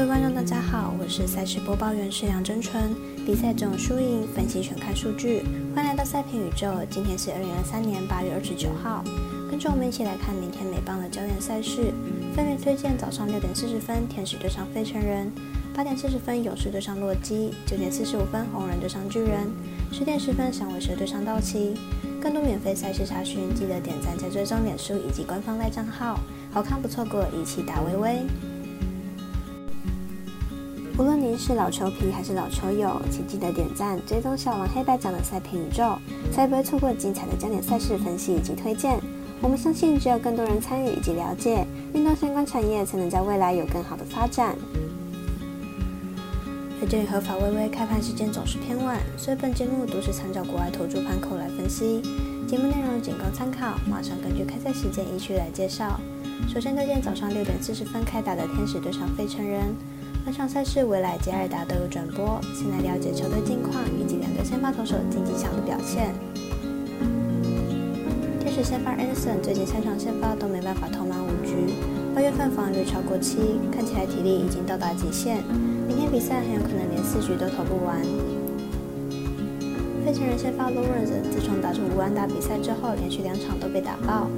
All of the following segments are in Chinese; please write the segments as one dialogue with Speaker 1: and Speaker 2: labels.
Speaker 1: 各位观众，大家好，我是赛事播报员是梁真纯。比赛总输赢分析全看数据，欢迎来到赛评宇宙。今天是二零二三年八月二十九号，跟着我们一起来看明天美邦的焦点赛事。分别推荐早上六点四十分天使对上费城人，八点四十分勇士对上洛基，九点四十五分红人对上巨人，十点十分响尾蛇对上道奇。更多免费赛事查询，记得点赞加追踪脸书以及官方赖账号。好看不错过，一起打微微。无论您是老球皮还是老球友，请记得点赞、追踪小王黑白奖的赛评宇宙，才不会错过精彩的焦点赛事分析以及推荐。我们相信，只有更多人参与以及了解运动相关产业，才能在未来有更好的发展。而鉴于合法微微开盘时间总是偏晚，所以本节目都是参照国外投注盘口来分析，节目内容仅供参考。马上根据开赛时间依序来介绍。首先推荐早上六点四十分开打的天使对上费城人。本场赛事，未来及尔达都有转播。先来了解球队近况以及两队先发投手竞技场的表现。天使先发 Anderson 最近三场先发都没办法投满五局，八月份防御率超过七，看起来体力已经到达极限。明天比赛很有可能连四局都投不完。费城人先发 Lawrence 自从打出无安打比赛之后，连续两场都被打爆，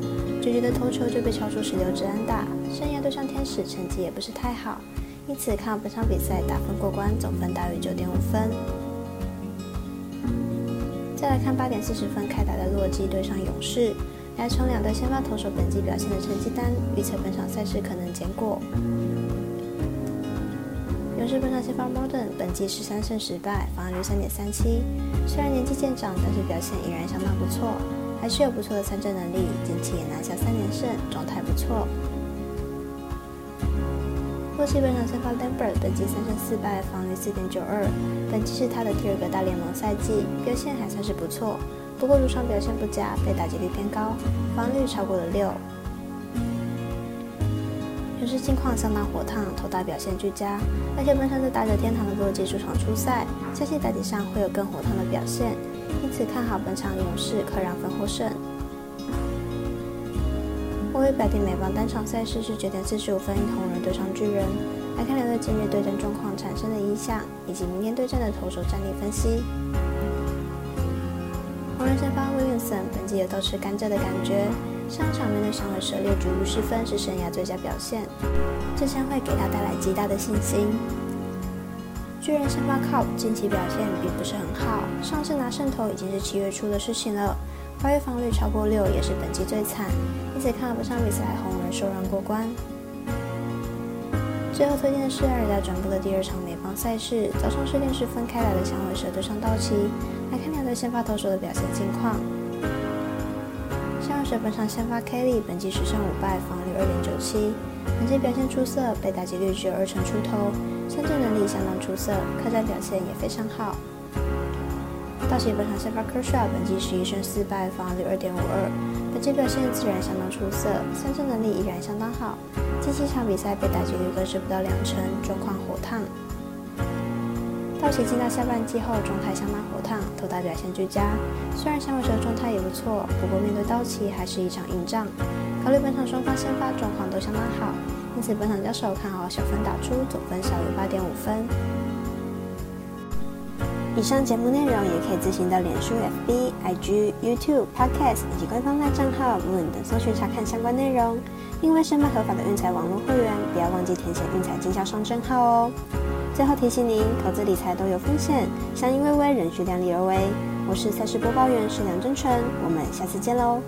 Speaker 1: 九局的投球就被敲出十六支安打，生涯对上天使成绩也不是太好。因此，看本场比赛打分过关，总分大于九点五分。再来看八点四十分开打的洛基对上勇士，来从两队先发投手本季表现的成绩单预测本场赛事可能结果。勇士本场先发 Modern 本季十三胜十败，防御率三点三七。虽然年纪渐长，但是表现依然相当不错，还是有不错的参战能力，近期也拿下三连胜，状态不错。洛基本场先发 Lambert 本季三胜四败，防御四点九二，本季是他的第二个大联盟赛季，表现还算是不错。不过主场表现不佳，被打击率偏高，防御率超过了六。勇士近况相当火烫，投打表现俱佳，而且本场在打者天堂的洛基主场出赛，相信打击上会有更火烫的表现，因此看好本场勇士可让分获胜。我为白天美邦单场赛事是九点四十五分红人对上巨人，来看两队今日对战状况产生的影响，以及明天对战的投手战力分析。红人先发 Williamson 本季有倒吃甘蔗的感觉，上场面对响尾蛇六局无失分是生涯最佳表现，这将会给他带来极大的信心。巨人先发 Cobb 近期表现并不是很好，上次拿胜投已经是七月初的事情了。八月防率超过六，也是本季最惨，因此看不上比赛，红人受让过关。最后推荐的是二代转播的第二场美邦赛事，早上十点十分开打的响尾蛇对上道奇，来看两队先发投手的表现近况。响尾蛇本场先发 Kelly，本季十胜五败，防率二点九七，本季表现出色，被打击率只有二成出头，参战能力相当出色，客战表现也非常好。道奇本场先发 Kershaw，本季十一胜四败，防御率二点五二，本季表现自然相当出色，三振能力依然相当好。近七场比赛被打击率更是不到两成，状况火烫。道奇进到下半季后，状态相当火烫，投打表现俱佳。虽然响尾蛇状态也不错，不过面对道奇还是一场硬仗。考虑本场双方先发状况都相当好，因此本场交手看好小分打出，总分小于八点五分。以上节目内容也可以自行到脸书、FB、IG、YouTube、Podcast 以及官方外账号 Moon 等搜寻查看相关内容。另外，申办合法的运彩网络会员，不要忘记填写运彩经销商证号哦。最后提醒您，投资理财都有风险，相依为微，仍需量力而为。我是赛事播报员，是梁真纯，我们下次见喽。